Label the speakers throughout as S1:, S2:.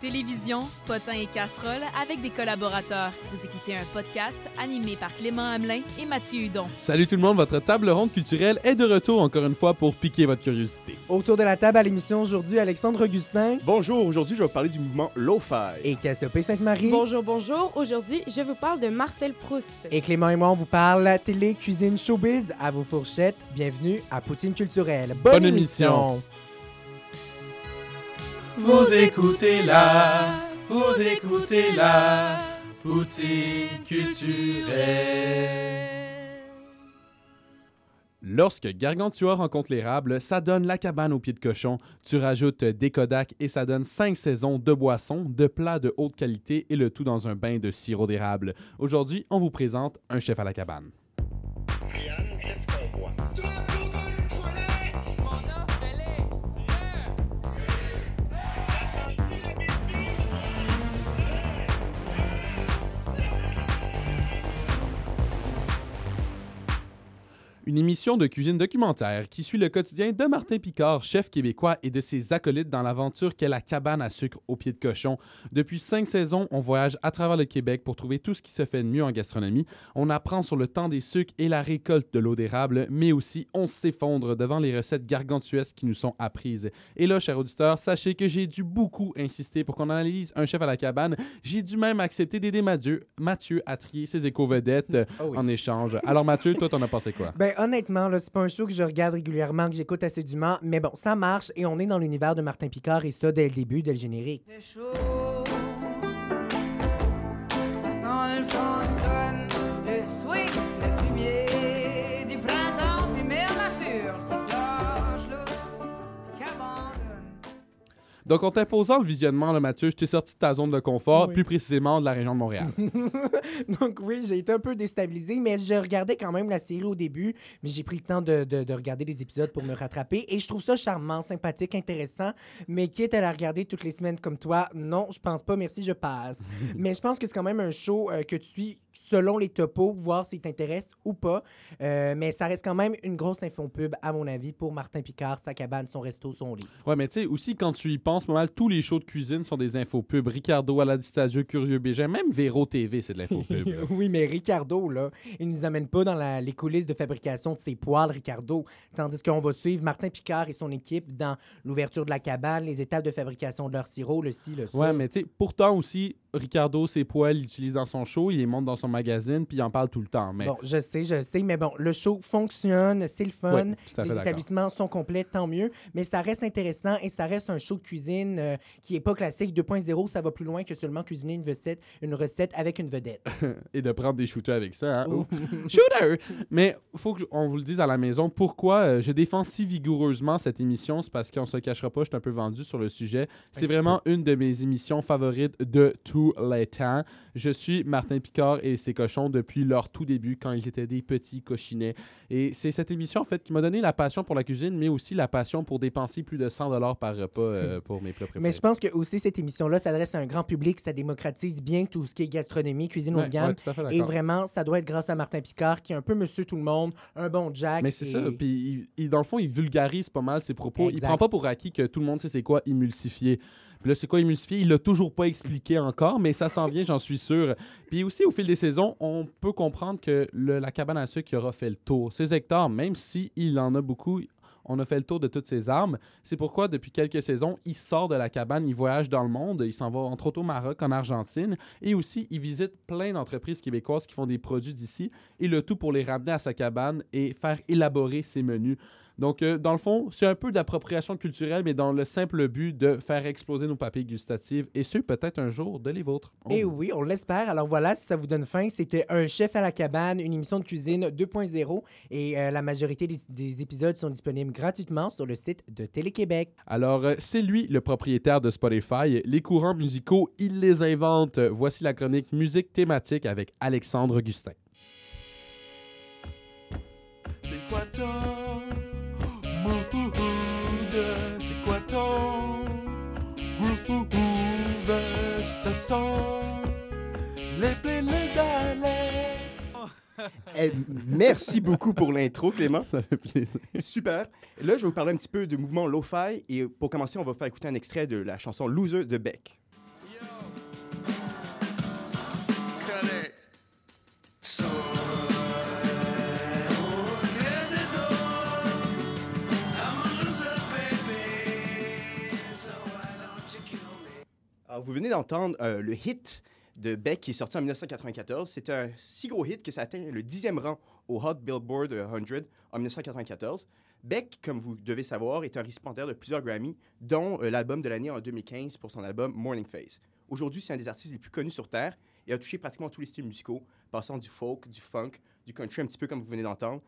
S1: Télévision, potins et casseroles avec des collaborateurs. Vous écoutez un podcast animé par Clément Hamelin et Mathieu Hudon.
S2: Salut tout le monde, votre table ronde culturelle est de retour encore une fois pour piquer votre curiosité.
S3: Autour de la table à l'émission aujourd'hui, Alexandre Augustin
S4: Bonjour, aujourd'hui je vais vous parler du mouvement Lo-Fi.
S3: et Cassiopée Sainte-Marie.
S5: Bonjour, bonjour. Aujourd'hui, je vous parle de Marcel Proust.
S3: Et Clément et moi, on vous parle télé, cuisine, showbiz, à vos fourchettes. Bienvenue à Poutine culturelle. Bonne,
S2: Bonne émission. Vous écoutez là, vous écoutez là, Poutine culturelle. Lorsque Gargantua rencontre l'érable, ça donne la cabane au pied de cochon. Tu rajoutes des Kodak et ça donne cinq saisons de boissons, de plats de haute qualité et le tout dans un bain de sirop d'érable. Aujourd'hui, on vous présente un chef à la cabane. Une émission de cuisine documentaire qui suit le quotidien de Martin Picard, chef québécois, et de ses acolytes dans l'aventure qu'est la cabane à sucre au pied de cochon. Depuis cinq saisons, on voyage à travers le Québec pour trouver tout ce qui se fait de mieux en gastronomie. On apprend sur le temps des sucres et la récolte de l'eau d'érable, mais aussi on s'effondre devant les recettes gargantuesques qui nous sont apprises. Et là, chers auditeurs, sachez que j'ai dû beaucoup insister pour qu'on analyse un chef à la cabane. J'ai dû même accepter d'aider Mathieu, Mathieu à trier ses éco-vedettes
S3: Oh oui.
S2: en échange. Alors Mathieu, toi, t'en as pensé quoi?
S3: Ben honnêtement, c'est pas un show que je regarde régulièrement, que j'écoute assidûment, mais bon, ça marche et on est dans l'univers de Martin Picard et ça dès le début, dès le générique.
S2: Donc, en t'imposant le visionnement, là, Mathieu, je t'ai sorti de ta zone de confort,
S3: Oui.
S2: plus précisément de la région de Montréal.
S3: Donc oui, j'ai été un peu déstabilisé, mais je regardais quand même la série au début, mais j'ai pris le temps de, de- de regarder les épisodes pour me rattraper et je trouve ça charmant, sympathique, intéressant, mais quitte à la regarder toutes les semaines comme toi, non, je pense pas, merci, je passe. mais je pense que c'est quand même un show euh, que tu suis selon les topos, voir s'il t'intéresse ou pas, Euh, mais ça reste quand même une grosse info-pub, à mon avis, pour Martin Picard, sa cabane, son resto, son livre.
S2: Ouais, mais tu sais, aussi, quand tu y penses, pas mal, tous les shows de cuisine sont des infopubs. Ricardo, Aladistasio, Curieux Bégin, même Véro TV, c'est de l'infopub.
S3: oui, mais Ricardo, là, il nous amène pas dans la- les coulisses de fabrication de ses poils, Ricardo. Tandis qu'on va suivre Martin Picard et son équipe dans l'ouverture de la cabane, les étapes de fabrication de leur sirop, le ci, le ça.
S2: ouais, mais tu sais, pourtant aussi, Ricardo, ses poils, il utilise dans son show, il les monte dans son magazine, puis il en parle tout le temps. Mais
S3: Bon, je sais, je sais, mais bon, le show fonctionne, c'est le fun.
S2: Ouais, à
S3: les établissements sont complets, tant mieux. Mais ça reste intéressant et ça reste un show de cuisine euh, qui est pas classique. 2.0, ça va plus loin que seulement cuisiner une recette, une recette avec une vedette.
S2: et de prendre des shooters avec ça. Hein?
S3: Oh.
S2: Shooter! Mais faut qu'on vous le dise à la maison. Pourquoi euh, je défends si vigoureusement cette émission? C'est parce qu'on se cachera pas, je suis un peu vendu sur le sujet. C'est vraiment une de mes émissions favorites de tous les temps. Je suis Martin Picard et ses cochons depuis leur tout début, quand ils étaient des petits cochinets. Et c'est cette émission, en fait, qui m'a donné la passion pour la cuisine, mais aussi la passion pour dépenser plus de 100 par repas euh, pour mes plats préférés.
S3: Mais je pense que aussi cette émission-là s'adresse à un grand public, ça démocratise bien tout ce qui est gastronomie, cuisine haut
S2: Ouais,
S3: de gamme.
S2: ouais, tout à fait
S3: et vraiment, ça doit être grâce à Martin Picard, qui est un peu monsieur tout le monde, un bon Jack.
S2: Mais c'est
S3: et-
S2: ça. Puis, il- il- dans le fond, il vulgarise pas mal ses propos. Il
S3: Exact.
S2: prend pas pour acquis que tout le monde sait c'est quoi émulsifier. Puis là, c'est quoi émulsifier? Il l'a toujours pas expliqué encore, mais ça s'en vient, j'en suis sûr. Puis aussi, au fil des saisons, on peut comprendre que la cabane à sucre aura fait le tour. Ces hectares, même s'il en a beaucoup, on a fait le tour de toutes ses armes. C'est pourquoi, depuis quelques saisons, il sort de la cabane, il voyage dans le monde. Il s'en va entre autres au Maroc, en Argentine. Et aussi, il visite plein d'entreprises québécoises qui font des produits d'ici. Et le tout pour les ramener à sa cabane et faire élaborer ses menus. Donc, euh, dans le fond, c'est un peu d'appropriation culturelle, mais dans le simple but de faire exploser nos papilles gustatives et ceux, peut-être un jour, de les vôtres. Oh.
S3: Et oui, on l'espère. Alors voilà, si ça vous donne faim, c'était Un chef à la cabane, une émission de cuisine 2.0. Et euh, la majorité des, des épisodes sont disponibles gratuitement sur le site de Télé-Québec.
S2: Alors, euh, c'est lui le propriétaire de Spotify. Les courants musicaux, il les invente. Voici la chronique musique thématique avec Alexandre Augustin.
S4: Eh, merci beaucoup pour l'intro, Clément.
S2: Ça fait plaisir.
S4: Super. Là, je vais vous parler un petit peu du mouvement Lo-Fi. Et pour commencer, on va faire écouter un extrait de la chanson Loser de Beck. Vous venez d'entendre euh, le hit de Beck qui est sorti en 1994. C'est un si gros hit que ça atteint le dixième rang au Hot Billboard 100 en 1994. Beck, comme vous devez savoir, est un récipiendaire de plusieurs Grammy, dont euh, l'album de l'année en 2015 pour son album Morning Face. Aujourd'hui, c'est un des artistes les plus connus sur Terre et a touché pratiquement tous les styles musicaux, passant du folk, du funk, du country, un petit peu comme vous venez d'entendre,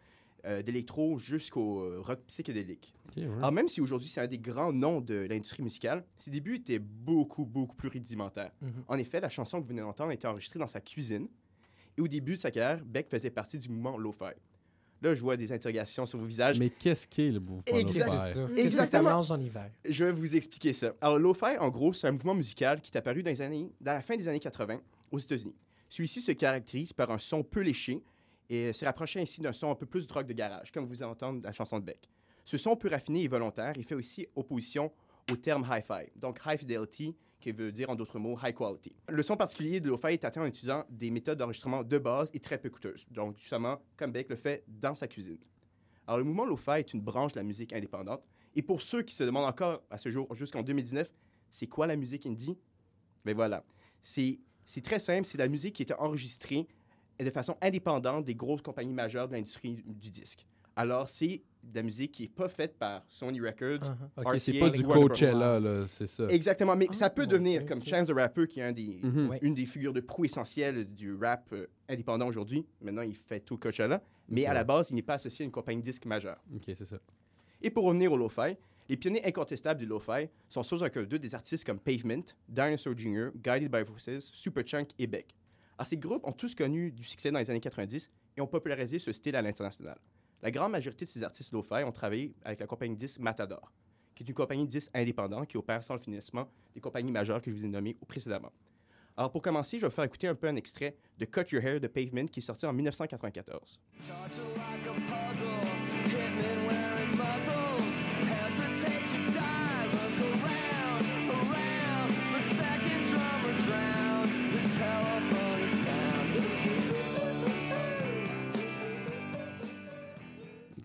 S4: euh, d'électro jusqu'au euh, rock psychédélique.
S2: Ouais.
S4: Alors même si aujourd'hui c'est un des grands noms de l'industrie musicale, ses débuts étaient beaucoup, beaucoup plus rudimentaires.
S3: Mhm.
S4: En effet, la chanson que vous venez d'entendre a été enregistrée dans sa cuisine. Et au début de sa carrière, Beck faisait partie du mouvement lo-fi. Là, je vois des interrogations sur vos visages.
S2: Mais qu'est-ce qu'est le mouvement
S4: Exact-
S2: lo-fi?
S3: C'est ça. Qu'est-ce que ça
S4: Exactement.
S3: mange en hiver?
S4: Je vais vous expliquer ça. Alors, lo-fi, en gros, c'est un mouvement musical qui est apparu dans, les années, dans la fin des années 80 aux États-Unis. Celui-ci se caractérise par un son peu léché et se rapprochait ainsi d'un son un peu plus rock de garage, comme vous entendez dans la chanson de Beck. Ce son peu raffiné et volontaire, il fait aussi opposition au terme hi-fi, donc high fidelity, qui veut dire en d'autres mots high quality. Le son particulier de lo-fi est atteint en utilisant des méthodes d'enregistrement de base et très peu coûteuses, donc justement comme Beck le fait dans sa cuisine. Alors le mouvement lo-fi est une branche de la musique indépendante et pour ceux qui se demandent encore à ce jour, jusqu'en 2019, c'est quoi la musique indie? Ben voilà. C'est très simple, c'est la musique qui était enregistrée de façon indépendante des grosses compagnies majeures de l'industrie du disque. Alors, c'est de la musique qui n'est pas faite par Sony Records.
S3: Uh-huh.
S2: Ok, c'est
S4: RCA,
S2: pas du. Coachella, là, c'est ça.
S4: Exactement, mais ça
S3: Ah,
S4: peut devenir, comme. Chance the Rapper, qui est un des,
S2: Mhm.
S3: Ouais.
S4: une des figures de proue essentielles du rap euh, indépendant aujourd'hui. Maintenant, il fait tout Coachella. Mais à la base, il n'est pas associé à une compagnie disque majeure.
S2: Ok, c'est ça.
S4: Et pour revenir au lo-fi, les pionniers incontestables du lo-fi sont sans aucun doute des artistes comme Pavement, Dinosaur Jr., Guided by Voices, Superchunk et Beck. Alors, ces groupes ont tous connu du succès dans les années 90 et ont popularisé ce style à l'international. La grande majorité de ces artistes lo-fi ont travaillé avec la compagnie disque Matador, qui est une compagnie disque indépendante qui opère sans le financement des compagnies majeures que je vous ai nommées précédemment. Alors, pour commencer, je vais vous faire écouter un peu un extrait de Cut Your Hair de Pavement qui est sorti en 1994.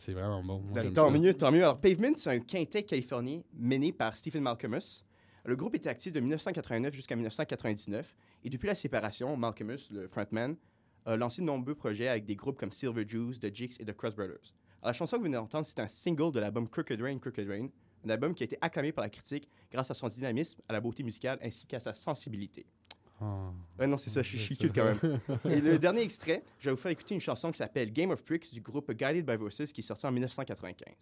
S2: C'est vraiment bon. Moi,
S4: tant
S2: ça.
S4: mieux, tant mieux. Alors, Pavement, c'est un quintet californien mené par Stephen Malcolmus. Le groupe était actif de 1989 jusqu'à 1999. Et depuis la séparation, Malcolmus, le frontman, a lancé de nombreux projets avec des groupes comme Silver Juice, The Jigs et The Cross Brothers. Alors, la chanson que vous venez d'entendre, c'est un single de l'album Crooked Rain, Crooked Rain, un album qui a été acclamé par la critique grâce à son dynamisme, à la beauté musicale ainsi qu'à sa sensibilité.
S2: Ah.
S4: Ouais, non, c'est ça, je suis- je suis cute quand même. Et le dernier extrait, je vais vous faire écouter une chanson qui s'appelle Game of Pricks du groupe Guided by Voices qui est sorti en 1995.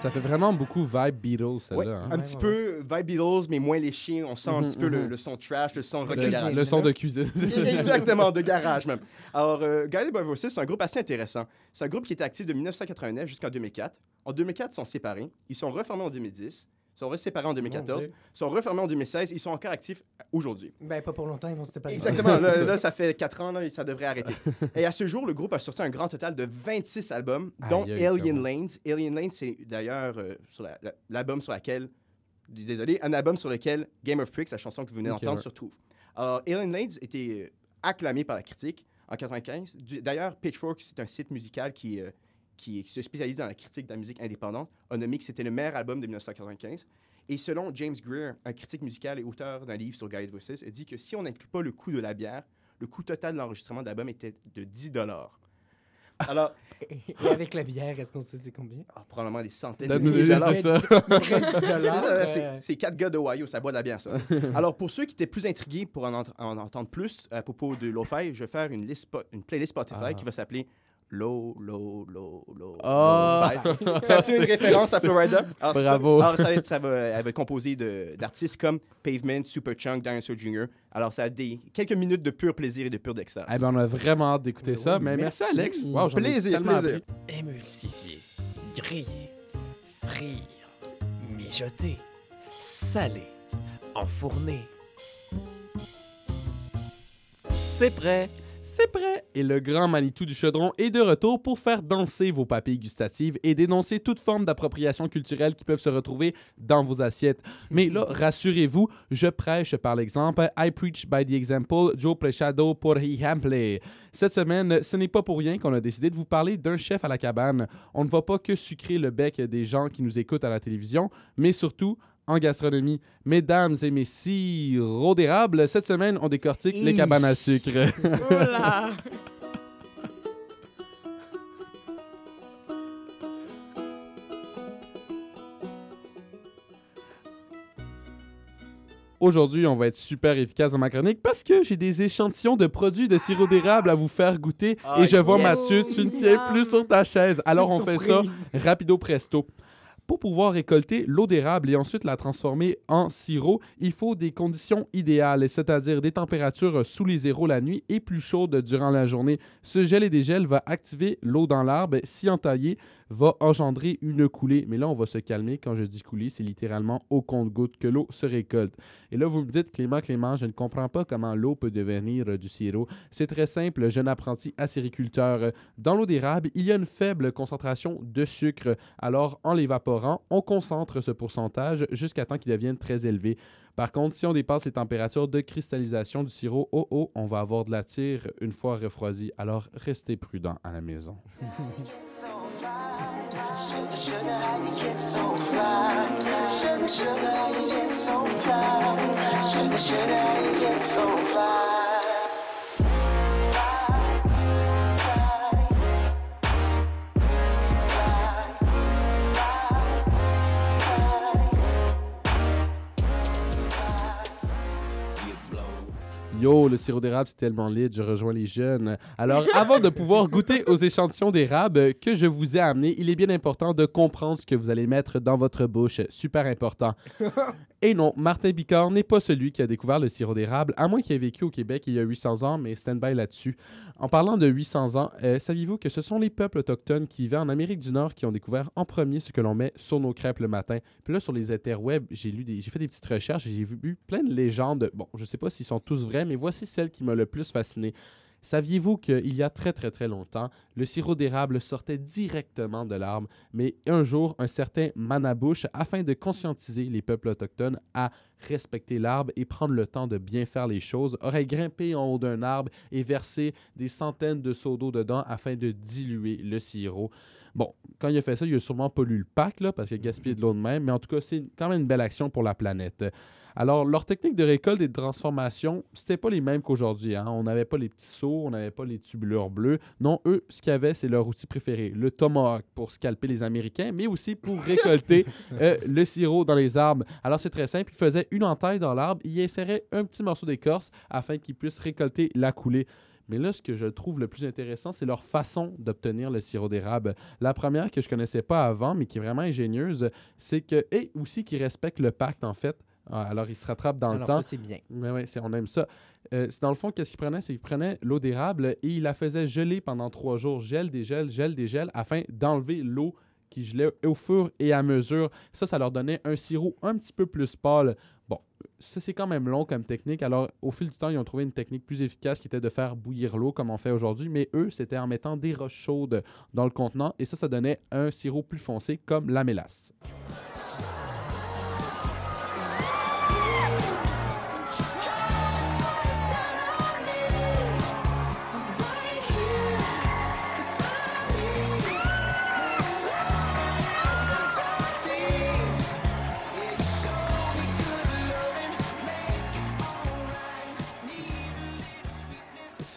S2: Ça fait vraiment beaucoup vibe Beatles,
S4: Ouais,
S2: celle-là. hein.
S4: un
S3: Ouais,
S4: petit
S3: ouais,
S4: peu vibe Beatles, mais moins léché. On sent un
S2: Mhm,
S4: petit peu le,
S2: mhm.
S4: le son trash, le son rock de garage.
S2: le son de cuisine.
S4: Exactement, de garage même. Alors, euh, Guided by Voices, c'est un groupe assez intéressant. C'est un groupe qui était actif de 1989 jusqu'en 2004. En 2004, ils sont séparés. Ils sont reformés en 2010. Sont séparés en 2014.
S3: Dieu.
S4: Ils sont refermés en 2016. Ils sont encore actifs aujourd'hui.
S3: Ben, pas pour longtemps, ils vont se séparer.
S4: Exactement. Là,
S2: ça.
S4: là, ça fait 4 ans, là, et ça devrait arrêter. et à ce jour, le groupe a sorti un grand total de 26 albums, dont
S2: Aïe,
S4: Alien Lanes. Alien Lanes, c'est d'ailleurs euh, sur la- la- l'album sur laquelle. Désolé, un album sur lequel Game of Pricks, la chanson que vous venez d'entendre,
S2: ouais.
S4: se retrouve. Alors, Alien Lanes était euh, acclamé par la critique en 95. Du- D'ailleurs, Pitchfork, c'est un site musical qui, euh, qui, se spécialise dans la critique de la musique indépendante, a nommé que c'était le meilleur album de 1995. Et selon James Greer, un critique musical et auteur d'un livre sur Guided Voices, il dit que si on n'inclut pas le coût de la bière, le coût total de l'enregistrement de l'album était de 10 dollars. Alors,
S3: Et avec la bière, est-ce qu'on sait c'est combien?
S4: ah, probablement des centaines de milliers de dollars.
S2: c'est ça.
S4: Quatre gars d'Ohio, ça boit de la bière, ça. Alors, pour ceux qui étaient plus intrigués pour en, ent- en entendre plus à propos de Lo-Fi, je vais faire une, liste spo- une playlist Spotify
S2: Ah.
S4: qui va s'appeler Low, Low, Low, Low.
S2: Ah.
S4: Lo-Fi. C'est une référence à Florida? Alors, ça-
S2: Bravo.
S4: alors, ça, va être, ça va, elle va être composée de- d'artistes comme Pavement, Superchunk, Dinosaur Jr. Alors, ça a des, quelques minutes de pur plaisir et de pur extase.
S2: Eh ben, on a vraiment hâte d'écouter
S3: Oui,
S2: ça. Mais merci,
S3: merci.
S2: Alex. Wow,
S4: Plaisir, plaisir.
S6: Émulsifier, griller, frire, mijoter, saler, enfourner. C'est prêt,
S2: c'est prêt! Et le grand Manitou du chaudron est de retour pour faire danser vos papilles gustatives et dénoncer toute forme d'appropriation culturelle qui peuvent se retrouver dans vos assiettes. Mais là, rassurez-vous, je prêche par l'exemple. I preach by the example. Joe Prechado por ejemplo. Cette semaine, ce n'est pas pour rien qu'on a décidé de vous parler d'un chef à la cabane. On ne va pas que sucrer le bec des gens qui nous écoutent à la télévision, mais surtout en gastronomie. Mesdames et messieurs, sirop d'érable, cette semaine, on décortique les cabanes à sucre. Aujourd'hui, on va être super efficace dans ma chronique parce que j'ai des échantillons de produits de sirop d'érable à vous faire goûter.
S4: Ah,
S2: et je vois,
S3: yes!
S2: Mathieu, tu ne tiens plus sur ta chaise. Alors, on fait ça rapido presto. Pour pouvoir récolter l'eau d'érable et ensuite la transformer en sirop, il faut des conditions idéales, c'est-à-dire des températures sous les zéros la nuit et plus chaudes durant la journée. Ce gel et dégel va activer l'eau dans l'arbre. Si entaillé, va engendrer une coulée. Mais là, on va se calmer. Quand je dis coulée, c'est littéralement au compte-goutte que l'eau se récolte. Et là, vous me dites, Clément, Clément, je ne comprends pas comment l'eau peut devenir euh, du sirop. C'est très simple, jeune apprenti acériculteur. Euh, Dans l'eau d'érable, il y a une faible concentration de sucre. Alors, en l'évaporant, on concentre ce pourcentage jusqu'à temps qu'il devienne très élevé. Par contre, si on dépasse les températures de cristallisation du sirop, oh oh, on va avoir de la tire une fois refroidi. Alors, restez prudent à la maison.
S7: Sugar, sugar, how you get so fly? Sugar, sugar, how you get so fly? Sugar, sugar, how you get so fly?
S2: Yo, le sirop d'érable, c'est tellement lit, je rejoins les jeunes. Alors, avant de pouvoir goûter aux échantillons d'érable que je vous ai amenés, il est bien important de comprendre ce que vous allez mettre dans votre bouche. Super important. Et non, Martin Bicard n'est pas celui qui a découvert le sirop d'érable, à moins qu'il ait vécu au Québec il y a 800 ans, mais stand-by là-dessus. En parlant de 800 ans, euh, saviez-vous que ce sont les peuples autochtones qui vivaient en Amérique du Nord qui ont découvert en premier ce que l'on met sur nos crêpes le matin? Puis là, sur les interwebs, j'ai lu j'ai fait des petites recherches et j'ai vu, plein de légendes. Bon, je sais pas s'ils sont tous vrais, mais voici celle qui m'a le plus fasciné. Saviez-vous qu'il y a très très très longtemps, le sirop d'érable sortait directement de l'arbre, mais un jour, un certain Manabouche, afin de conscientiser les peuples autochtones à respecter l'arbre et prendre le temps de bien faire les choses, aurait grimpé en haut d'un arbre et versé des centaines de seaux d'eau dedans afin de diluer le sirop. Bon, quand il a fait ça, il a sûrement pollué le pack, parce qu'il a gaspillé de l'eau de même, mais en tout cas, c'est quand même une belle action pour la planète. Alors, leur technique de récolte et de transformation, c'était pas les mêmes qu'aujourd'hui. hein. On n'avait pas les petits seaux, on n'avait pas les tubulures bleues. Non, eux, ce qu'ils avaient, c'est leur outil préféré, le tomahawk pour scalper les Américains, mais aussi pour récolter euh, le sirop dans les arbres. Alors, c'est très simple. Ils faisaient une entaille dans l'arbre, ils inséraient un petit morceau d'écorce afin qu'ils puissent récolter la coulée. Mais là, ce que je trouve le plus intéressant, c'est leur façon d'obtenir le sirop d'érable. La première que je connaissais pas avant, mais qui est vraiment ingénieuse, c'est que, et aussi qui respecte le pacte, en fait. Ah, Alors, ils se rattrapent dans
S3: Alors
S2: le temps.
S3: ça, c'est bien.
S2: Ouais, ouais, c'est- on aime ça. Euh, c'est dans le fond, qu'est-ce qu'il prenait? C'est qu'il prenait l'eau d'érable et il la faisait geler pendant trois jours. Gel, dégel, gel, dégel, afin d'enlever l'eau qui gelait au fur et à mesure. Ça, ça leur donnait un sirop un petit peu plus pâle. Bon, ça, c'est quand même long comme technique. Alors, au fil du temps, ils ont trouvé une technique plus efficace qui était de faire bouillir l'eau comme on fait aujourd'hui. Mais eux, c'était en mettant des roches chaudes dans le contenant. Et ça, ça donnait un sirop plus foncé comme la mélasse.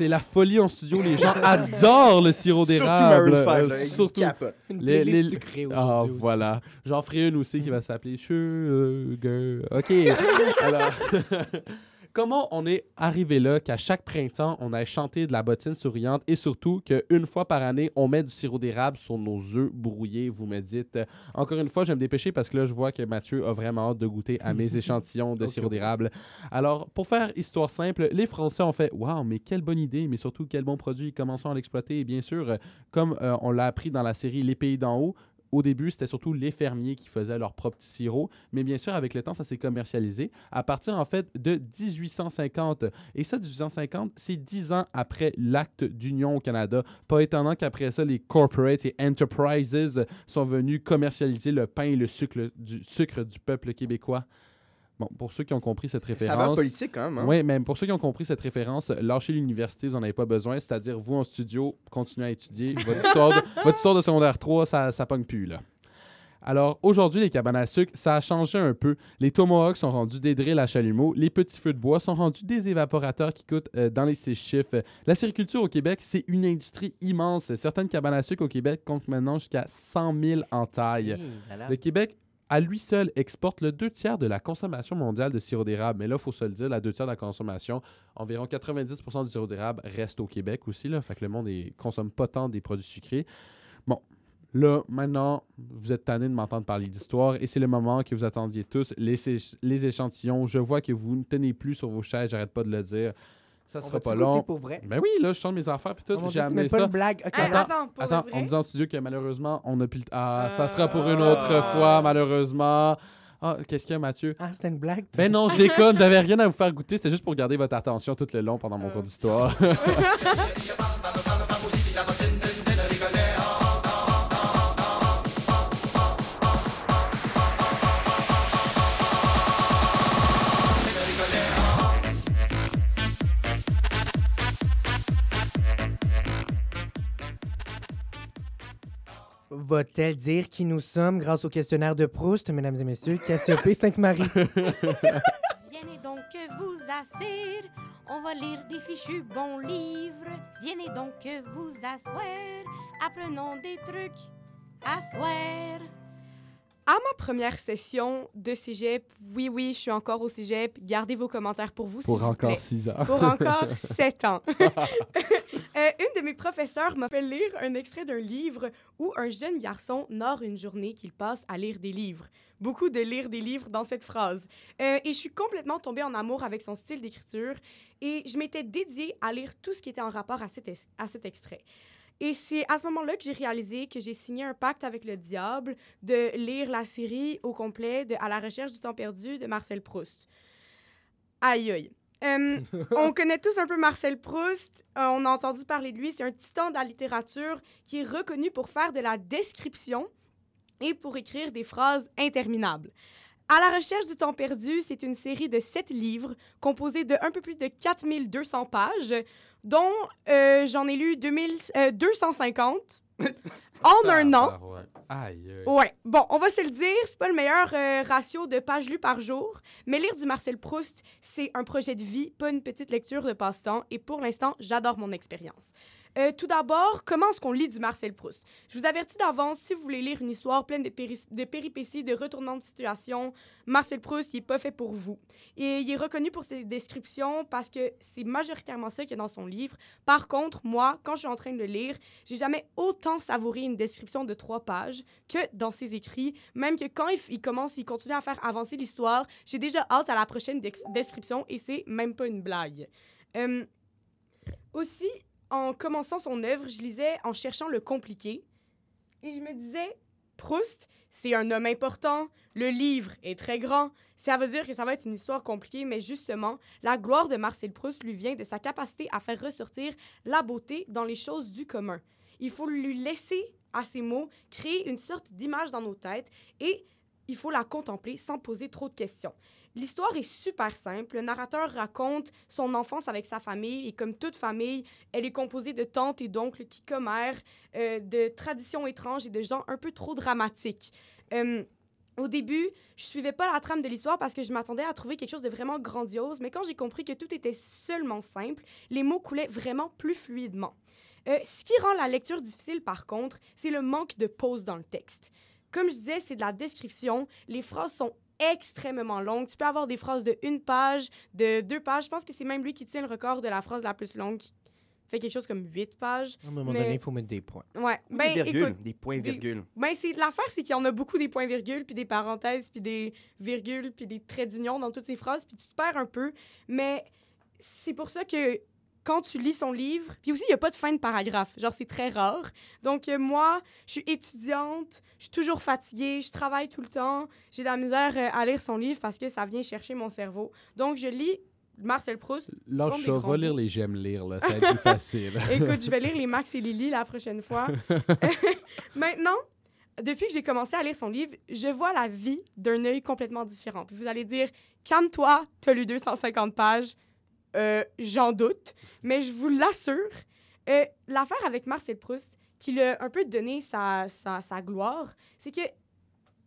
S2: C'est la folie en studio. Les gens adorent le sirop
S4: Surtout
S2: d'érable.
S4: Maroon 5,
S2: Euh,
S4: là,
S2: surtout.
S4: capotent.
S3: Une
S2: Les-
S3: playlist
S2: les-
S3: sucrée
S2: Ah,
S3: aussi.
S2: voilà. J'en ferai une aussi qui va s'appeler Sugar. OK. Alors, comment on est arrivé là qu'à chaque printemps, on a chanté de la bottine souriante et surtout qu'une fois par année, on met du sirop d'érable sur nos œufs brouillés, vous me dites? Euh, Encore une fois, je vais me dépêcher parce que là, je vois que Mathieu a vraiment hâte de goûter à mes échantillons de sirop d'érable. Alors, pour faire histoire simple, les Français ont fait Waouh, mais quelle bonne idée, mais surtout quel bon produit. Commençons à l'exploiter. Et bien sûr, comme euh, on l'a appris dans la série Les Pays d'en haut, au début, c'était surtout les fermiers qui faisaient leur propre sirop, mais bien sûr, avec le temps, ça s'est commercialisé à partir en fait de 1850. Et ça, 1850, c'est dix ans après l'acte d'union au Canada. Pas étonnant qu'après ça, les corporate et enterprises sont venus commercialiser le pain et le sucre du, sucre du peuple québécois. Bon, pour ceux qui ont compris cette
S4: Ça va
S2: référence.
S4: politique quand même. Hein?
S2: Oui, mais pour ceux qui ont compris cette référence, lâchez l'université, vous n'en avez pas besoin. C'est-à-dire, vous en studio, continuez à étudier. Votre histoire de, votre histoire de secondaire 3, ça, ça pogne plus, là. Alors, aujourd'hui, les cabanes à sucre, ça a changé un peu. Les tomahawks sont rendus des drills à chalumeau. Les petits feux de bois sont rendus des évaporateurs qui coûtent euh, dans les six chiffres. La sériculture au Québec, c'est une industrie immense. Certaines cabanes à sucre au Québec comptent maintenant jusqu'à 100 000 en taille. Le Québec, à lui seul, exporte le deux tiers de la consommation mondiale de sirop d'érable. Mais là, il faut se le dire, la deux tiers de la consommation, environ 90% du sirop d'érable reste au Québec aussi. Là, fait que le monde ne consomme pas tant des produits sucrés. Bon, là, maintenant, vous êtes tannés de m'entendre parler d'histoire et c'est le moment que vous attendiez tous. Les, les échantillons, je vois que vous ne tenez plus sur vos chaises, j'arrête pas de le dire. Ça sera pas long.
S3: pour vrai?
S2: Ben oui, là, je change mes affaires puis tout.
S3: Oh
S2: J'ai amené
S3: même pas
S2: ça.
S3: une blague.
S5: Hey,
S3: attends.
S5: attends, pour
S2: Attends, on me dit en studio que malheureusement, on a plus le Ah, ça sera pour une autre
S5: ah.
S2: fois, malheureusement. Ah, qu'est-ce qu'il y a, Mathieu?
S3: Ah, c'était une blague. tu
S2: Ben non, je déconne, j'avais rien à vous faire goûter, c'était juste pour garder votre attention tout le long pendant mon
S5: Euh.
S2: cours d'histoire.
S3: Va-t-elle dire qui nous sommes grâce au questionnaire de Proust, mesdames et messieurs, Cassiopée Sainte-Marie?
S5: Venez donc vous asseoir, on va lire des fichus bons livres. Venez donc vous asseoir, apprenons des trucs à soir. À ma première session de cégep, oui, oui, je suis encore au cégep. Gardez vos commentaires pour vous,
S2: pour
S5: vous
S2: encore
S5: plaît.
S2: six ans.
S5: Pour encore sept ans. Euh, une de mes professeurs m'a fait lire un extrait d'un livre où un jeune garçon narre une journée qu'il passe à lire des livres. Beaucoup de lire des livres dans cette phrase. Euh, et je suis complètement tombée en amour avec son style d'écriture et je m'étais dédiée à lire tout ce qui était en rapport à cet, es- à cet extrait. Et c'est à ce moment-là que j'ai réalisé que j'ai signé un pacte avec le diable de lire la série au complet de À la recherche du temps perdu de Marcel Proust. Aïe aïe. Euh, on connaît tous un peu Marcel Proust. Euh, on a entendu parler de lui. C'est un titan de la littérature qui est reconnu pour faire de la description et pour écrire des phrases interminables. À la recherche du temps perdu, c'est une série de sept livres composés de un peu plus de 4200 pages, dont euh, j'en ai lu 2000, euh, 250 en un an.
S2: Ouais. Aïe, aïe.
S5: Ouais, bon, on va se le dire, c'est pas le meilleur euh, ratio de pages lues par jour, mais lire du Marcel Proust, c'est un projet de vie, pas une petite lecture de passe-temps, et pour l'instant, j'adore mon expérience. Euh, tout d'abord, comment est-ce qu'on lit du Marcel Proust? Je vous avertis d'avance, si vous voulez lire une histoire pleine de, péri- de péripéties, de retournements de situation, Marcel Proust, il est pas fait pour vous. Et il est reconnu pour ses descriptions parce que c'est majoritairement ça qu'il y a dans son livre. Par contre, moi, quand je suis en train de le lire, j'ai jamais autant savouré une description de trois pages que dans ses écrits. Même que quand il, commence, il continue à faire avancer l'histoire, j'ai déjà hâte à la prochaine description et c'est même pas une blague. Euh, aussi, en commençant son œuvre, je lisais en cherchant le compliqué et je me disais, Proust, c'est un homme important, le livre est très grand, ça veut dire que ça va être une histoire compliquée, mais justement, la gloire de Marcel Proust lui vient de sa capacité à faire ressortir la beauté dans les choses du commun. Il faut lui laisser, à ses mots, créer une sorte d'image dans nos têtes et il faut la contempler sans poser trop de questions. L'histoire est super simple. Le narrateur raconte son enfance avec sa famille et comme toute famille, elle est composée de tantes et d'oncles qui commèrent, euh, de traditions étranges et de gens un peu trop dramatiques. Euh, au début, je suivais pas la trame de l'histoire parce que je m'attendais à trouver quelque chose de vraiment grandiose, mais quand j'ai compris que tout était seulement simple, les mots coulaient vraiment plus fluidement. Euh, ce qui rend la lecture difficile, par contre, c'est le manque de pause dans le texte. Comme je disais, c'est de la description. Les phrases sont extrêmement longues. Tu peux avoir des phrases de une page, de deux pages. Je pense que c'est même lui qui tient le record de la phrase la plus longue, qui fait quelque chose comme huit pages.
S3: À un moment
S5: Mais-
S3: donné, il faut mettre des points.
S5: Ouais.
S4: Ou
S5: Ben,
S4: des virgules,
S5: écoute,
S4: des points-virgules.
S5: ben, c'est l'affaire, c'est qu'il y en a beaucoup des points-virgules, puis des parenthèses, puis des virgules, puis des traits d'union dans toutes ces phrases, puis tu te perds un peu. Mais c'est pour ça que quand tu lis son livre, puis aussi, il n'y a pas de fin de paragraphe. Genre, c'est très rare. Donc, euh, moi, je suis étudiante, je suis toujours fatiguée, je travaille tout le temps. J'ai de la misère euh, à lire son livre parce que ça vient chercher mon cerveau. Donc, je lis Marcel Proust.
S2: Lâche ça,
S5: grands
S2: va lire les J'aime lire, là. Ça va être plus facile.
S5: Écoute, je vais lire les Max et Lily la prochaine fois. Maintenant, depuis que j'ai commencé à lire son livre, je vois la vie d'un œil complètement différent. Puis vous allez dire, calme-toi, t'as lu 250 pages. Euh, J'en doute, mais je vous l'assure, euh, l'affaire avec Marcel Proust, qui l'a un peu donné sa, sa, gloire, c'est que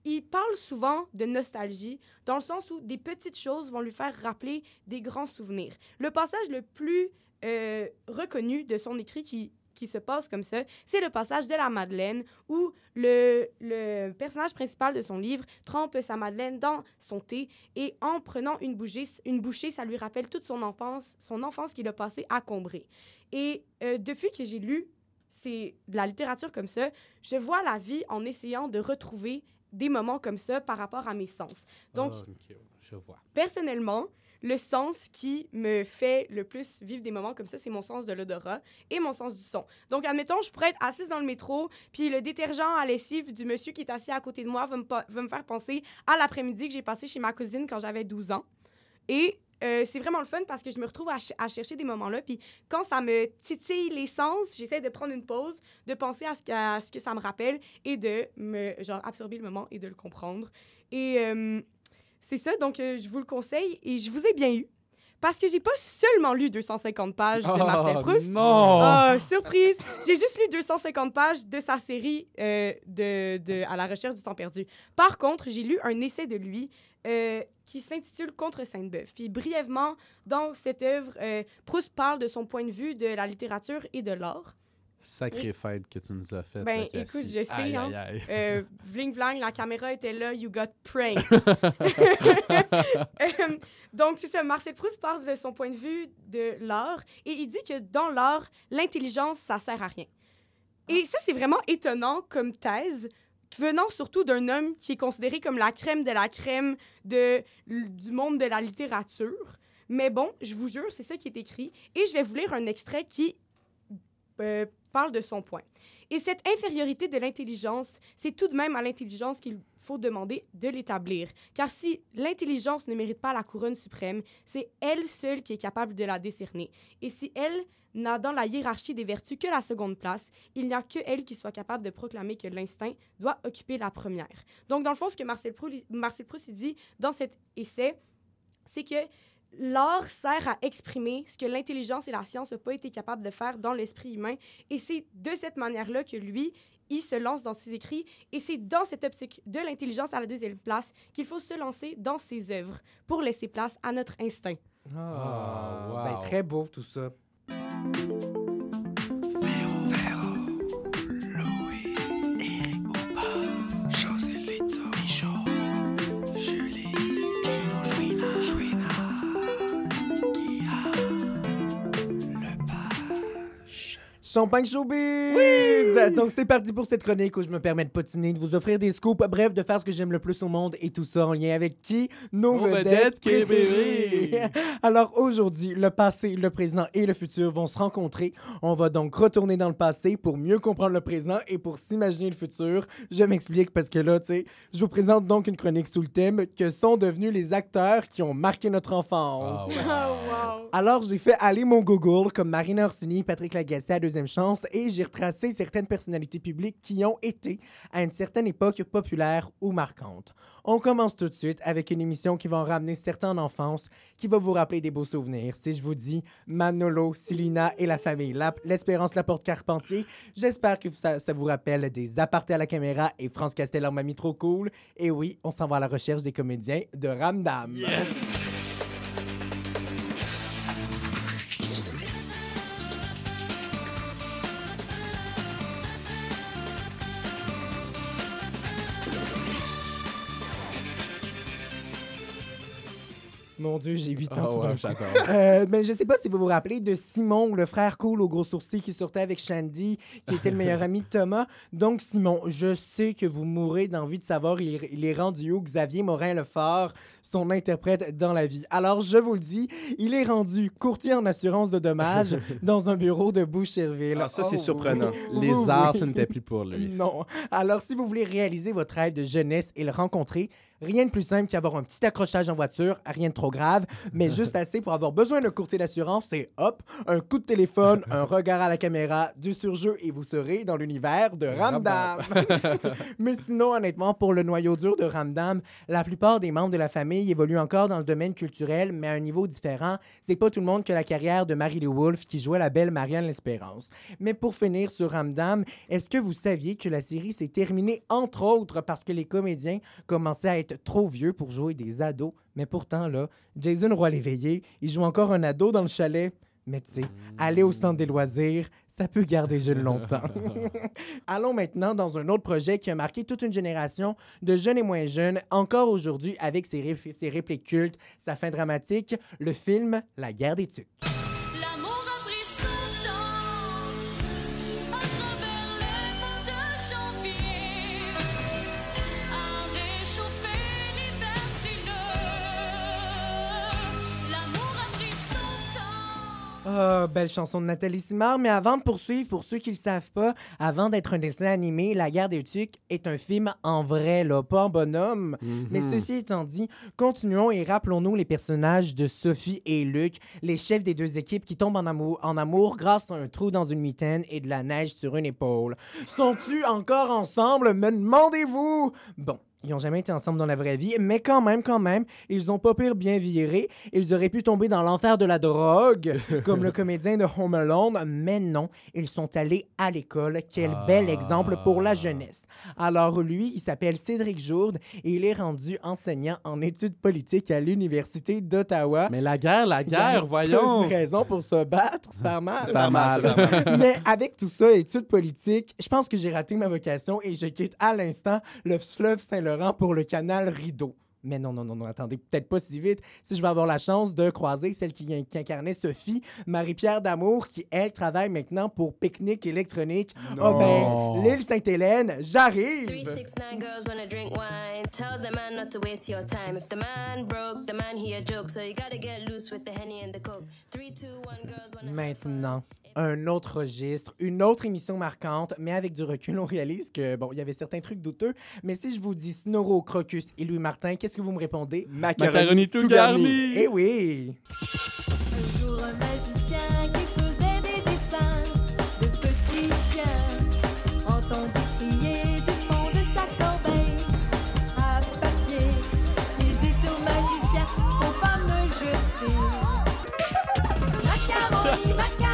S5: il parle souvent de nostalgie, dans le sens où des petites choses vont lui faire rappeler des grands souvenirs. Le passage le plus euh, reconnu de son écrit qui, qui se passe comme ça, c'est le passage de la Madeleine, où le, le personnage principal de son livre trempe sa Madeleine dans son thé et en prenant une bouchée, une bouchée ça lui rappelle toute son enfance, son enfance qu'il a passée à Combray. Et euh, depuis que j'ai lu c'est de la littérature comme ça, je vois la vie en essayant de retrouver des moments comme ça par rapport à mes sens. Donc,
S2: Ah, je vois.
S5: personnellement, le sens qui me fait le plus vivre des moments comme ça, c'est mon sens de l'odorat et mon sens du son. Donc, admettons, je pourrais être assise dans le métro, puis le détergent à lessive du monsieur qui est assis à côté de moi va me, faire penser à l'après-midi que j'ai passé chez ma cousine quand j'avais 12 ans. Et euh, c'est vraiment le fun parce que je me retrouve à, ch- à chercher des moments-là. Puis quand ça me titille les sens, j'essaie de prendre une pause, de penser à ce, que, à ce que ça me rappelle et de me genre absorber le moment et de le comprendre. Et euh, c'est ça, donc euh, je vous le conseille et je vous ai bien eu. Parce que j'ai pas seulement lu 250 pages de Marcel
S2: Oh,
S5: Proust.
S2: non!
S5: Ah, surprise! J'ai juste lu 250 pages de sa série euh, de, de À la recherche du temps perdu. Par contre, j'ai lu un essai de lui euh, qui s'intitule Contre Sainte-Beuve. Puis brièvement, dans cette œuvre, Proust parle de son point de vue de la littérature et de l'art.
S2: Sacré fête que tu nous as fait.
S5: Ben, écoute, je sais, hein. Euh, vling vlang, la caméra était là, you got pranked. Euh, donc, c'est ça, Marcel Proust parle de son point de vue de l'art et il dit que dans l'art, l'intelligence, ça sert à rien. Et ça, c'est vraiment étonnant comme thèse, venant surtout d'un homme qui est considéré comme la crème de la crème de, du monde de la littérature. Mais bon, je vous jure, c'est ça qui est écrit. Et je vais vous lire un extrait qui euh, parle de son point. Et cette infériorité de l'intelligence, c'est tout de même à l'intelligence qu'il faut demander de l'établir. Car si l'intelligence ne mérite pas la couronne suprême, c'est elle seule qui est capable de la décerner. Et si elle n'a dans la hiérarchie des vertus que la seconde place, il n'y a que elle qui soit capable de proclamer que l'instinct doit occuper la première. Donc, dans le fond, ce que Marcel Proust, Marcel Proust dit dans cet essai, c'est que l'art sert à exprimer ce que l'intelligence et la science n'ont pas été capables de faire dans l'esprit humain. Et c'est de cette manière-là que lui, il se lance dans ses écrits. Et c'est dans cette optique de l'intelligence à la deuxième place qu'il faut se lancer dans ses œuvres pour laisser place à notre instinct.
S3: Ah,
S2: wow.
S3: ben, très beau tout ça.
S8: São Pães
S3: subir! Ui! Donc, c'est parti pour cette chronique où je me permets de potiner, de vous offrir des scoops, bref, de faire ce que j'aime le plus au monde et tout ça en lien avec qui? Nos,
S2: Nos
S3: vedettes,
S2: vedettes
S3: préférées! Alors, aujourd'hui, le passé, le présent et le futur vont se rencontrer. On va donc retourner dans le passé pour mieux comprendre le présent et pour s'imaginer le futur. Je m'explique parce que là, tu sais, je vous présente donc une chronique sous le thème que sont devenus les acteurs qui ont marqué notre enfance?
S2: Ah
S5: wow!
S3: Alors, j'ai fait aller mon Google comme Marina Orsini, Patrick Lagacé à Deuxième Chance et j'ai retracé certaines personnalités publiques qui ont été, à une certaine époque, populaires ou marquantes. On commence tout de suite avec une émission qui va en ramener certains en enfance, qui va vous rappeler des beaux souvenirs. Si je vous dis Manolo, Silina et la famille l'Espérance Laporte-Carpentier, j'espère que ça, vous rappelle des apartés à la caméra et France Castel en mamie trop cool. Et oui, on s'en va à la recherche des comédiens de Ramdam. Mon Dieu, j'ai 8 ans.
S2: Ah
S3: tout
S2: ouais,
S3: d'un coup. Euh, mais je sais pas si vous vous rappelez de Simon, le frère cool au gros sourcil qui sortait avec Shandy, qui était le meilleur ami de Thomas. Donc, Simon, je sais que vous mourrez d'envie de savoir il, il est rendu où Xavier Morin-Lefort, son interprète dans la vie. Alors, je vous le dis, il est rendu courtier en assurance de dommages dans un bureau de Boucherville.
S4: Ah, ça, c'est
S3: Oh,
S4: surprenant.
S2: Les
S3: Oui,
S2: arts,
S3: oui.
S2: ce n'était plus pour lui.
S3: Non. Alors, si vous voulez réaliser votre rêve de jeunesse et le rencontrer, rien de plus simple qu'avoir un petit accrochage en voiture, rien de trop grave, mais juste assez pour avoir besoin d'un courtier d'assurance, c'est hop, un coup de téléphone, un regard à la caméra, du surjeu et vous serez dans l'univers de Ramdam. mais sinon, honnêtement, pour le noyau dur de Ramdam, la plupart des membres de la famille évoluent encore dans le domaine culturel, mais à un niveau différent. C'est pas tout le monde que la carrière de Marie-Lou Wolfe qui jouait la belle Marianne L'Espérance. Mais pour finir sur Ramdam, est-ce que vous saviez que la série s'est terminée entre autres parce que les comédiens commençaient à être trop vieux pour jouer des ados? Mais pourtant, là, Jason Roy-Léveillé, il joue encore un ado dans le chalet. Mais tu sais, aller au centre des loisirs, ça peut garder jeune longtemps. Allons maintenant dans un autre projet qui a marqué toute une génération de jeunes et moins jeunes, encore aujourd'hui avec ses, ré- ses répliques cultes, sa fin dramatique, le film La guerre des tucs. Ah, belle chanson de Nathalie Simard. Mais avant de poursuivre, pour ceux qui le savent pas, avant d'être un dessin animé, La guerre des tucs est un film en vrai, là, pas en bonhomme. Mais ceci étant dit, continuons et rappelons-nous les personnages de Sophie et Luc, les chefs des deux équipes qui tombent en amour, en amour grâce à un trou dans une mitaine et de la neige sur une épaule. Sont-ils encore ensemble? Me demandez-vous? Bon. Ils n'ont jamais été ensemble dans la vraie vie, mais quand même, quand même, ils ont pas pire bien viré. Ils auraient pu tomber dans l'enfer de la drogue, comme le comédien de Home Alone, mais non, ils sont allés à l'école. Quel bel
S2: Ah.
S3: exemple pour la jeunesse. Alors lui, il s'appelle Cédric Jourde et il est rendu enseignant en études politiques à l'Université d'Ottawa.
S2: Mais la guerre, la
S3: Il
S2: guerre,
S3: une
S2: voyons.
S3: raison pour se battre, se faire mal.
S2: Se faire mal.
S3: Mais avec tout ça, études politiques, je pense que j'ai raté ma vocation et je quitte à l'instant le fleuve Saint-Laurent pour le canal Rideau. Mais non, non, non, non, attendez, peut-être pas si vite. Si je vais avoir la chance de croiser celle qui, qui incarnait Sophie, Marie-Pierre Damour, qui, elle, travaille maintenant pour Pique-Nique électronique. Oh ben, l'île Sainte-Hélène,
S9: Three,
S3: j'arrive!
S9: six, nine girls wanna drink wine. Tell the man not to waste your time. If the man broke, the man he a joke. So you gotta get loose with the henny and the coke. Three, two, one, girls wanna. have
S3: Maintenant, un autre registre, une autre émission marquante, mais avec du recul, on réalise que, bon, il y avait certains trucs douteux. Mais si je vous dis Snoro, Crocus et Louis Martin, qu'est-ce que vous me répondez?
S2: Macaroni tout garni.
S3: Eh oui!
S9: Un jour, un magicien qui faisait des dessins de petits chiens entendit crier du fond de sa corbeille à papier. Il dit au magicien, faut pas me jeter. Macaroni, macaroni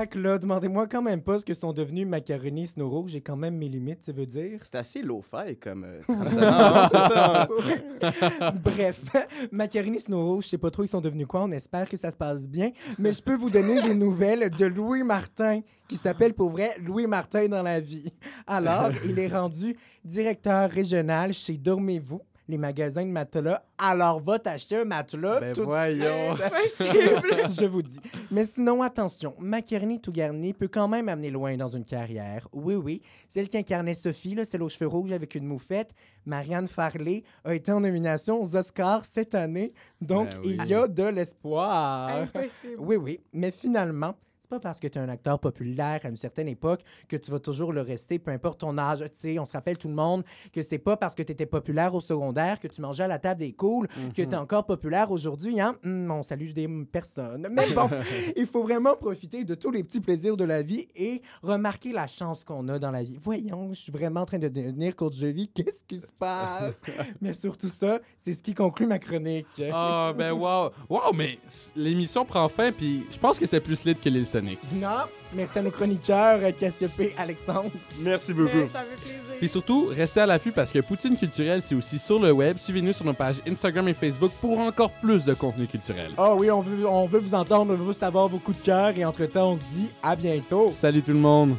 S3: Fait que là, demandez-moi quand même pas ce que sont devenus Macaroni Snoro. J'ai quand même mes limites, ça veut dire.
S4: C'est assez low-fi comme euh, ça.
S3: Bref, Macaroni Snoro, je sais pas trop ils sont devenus quoi. On espère que ça se passe bien. Mais je peux vous donner des nouvelles de Louis Martin, qui s'appelle pour vrai Louis Martin dans la vie. Alors, il est rendu directeur régional chez Dormez-vous, les magasins de matelas. Alors, va t'acheter un matelas
S2: Ben
S3: tout de
S2: voyons.
S3: Possible. je vous dis. Mais sinon, attention, Macaroni tout garni peut quand même amener loin dans une carrière. Oui, oui. Celle qui incarnait Sophie, là, celle aux cheveux rouges avec une moufette, Marianne Farley, a été en nomination aux Oscars cette année. Donc,
S2: Ben oui.
S3: il y a de l'espoir.
S5: Impossible.
S3: Oui, oui. Mais finalement, pas parce que tu es un acteur populaire à une certaine époque que tu vas toujours le rester, peu importe ton âge. Tu sais, on se rappelle tout le monde que c'est pas parce que tu étais populaire au secondaire, que tu mangeais à la table des cools, que tu es encore populaire aujourd'hui. Hein? Hum, on salue des personnes. Mais bon, il faut vraiment profiter de tous les petits plaisirs de la vie et remarquer la chance qu'on a dans la vie. Voyons, je suis vraiment en train de devenir coach de vie. Qu'est-ce qui se passe? Mais surtout ça, c'est ce qui conclut ma chronique.
S2: Ah, ben wow. Wow, mais l'émission prend fin, puis je pense que c'est plus lit que l'île Sonic.
S3: Non, merci à nos chroniqueurs, euh, Cassiopée, Alexandre.
S4: Merci beaucoup.
S5: ça fait plaisir.
S2: Puis surtout, restez à l'affût parce que Poutine Culturelle, c'est aussi sur le web. Suivez-nous sur nos pages Instagram et Facebook pour encore plus de contenu culturel.
S3: Ah oui, on veut, on veut vous entendre, on veut savoir vos coups de cœur et entre-temps, on se dit à bientôt.
S2: Salut tout le monde!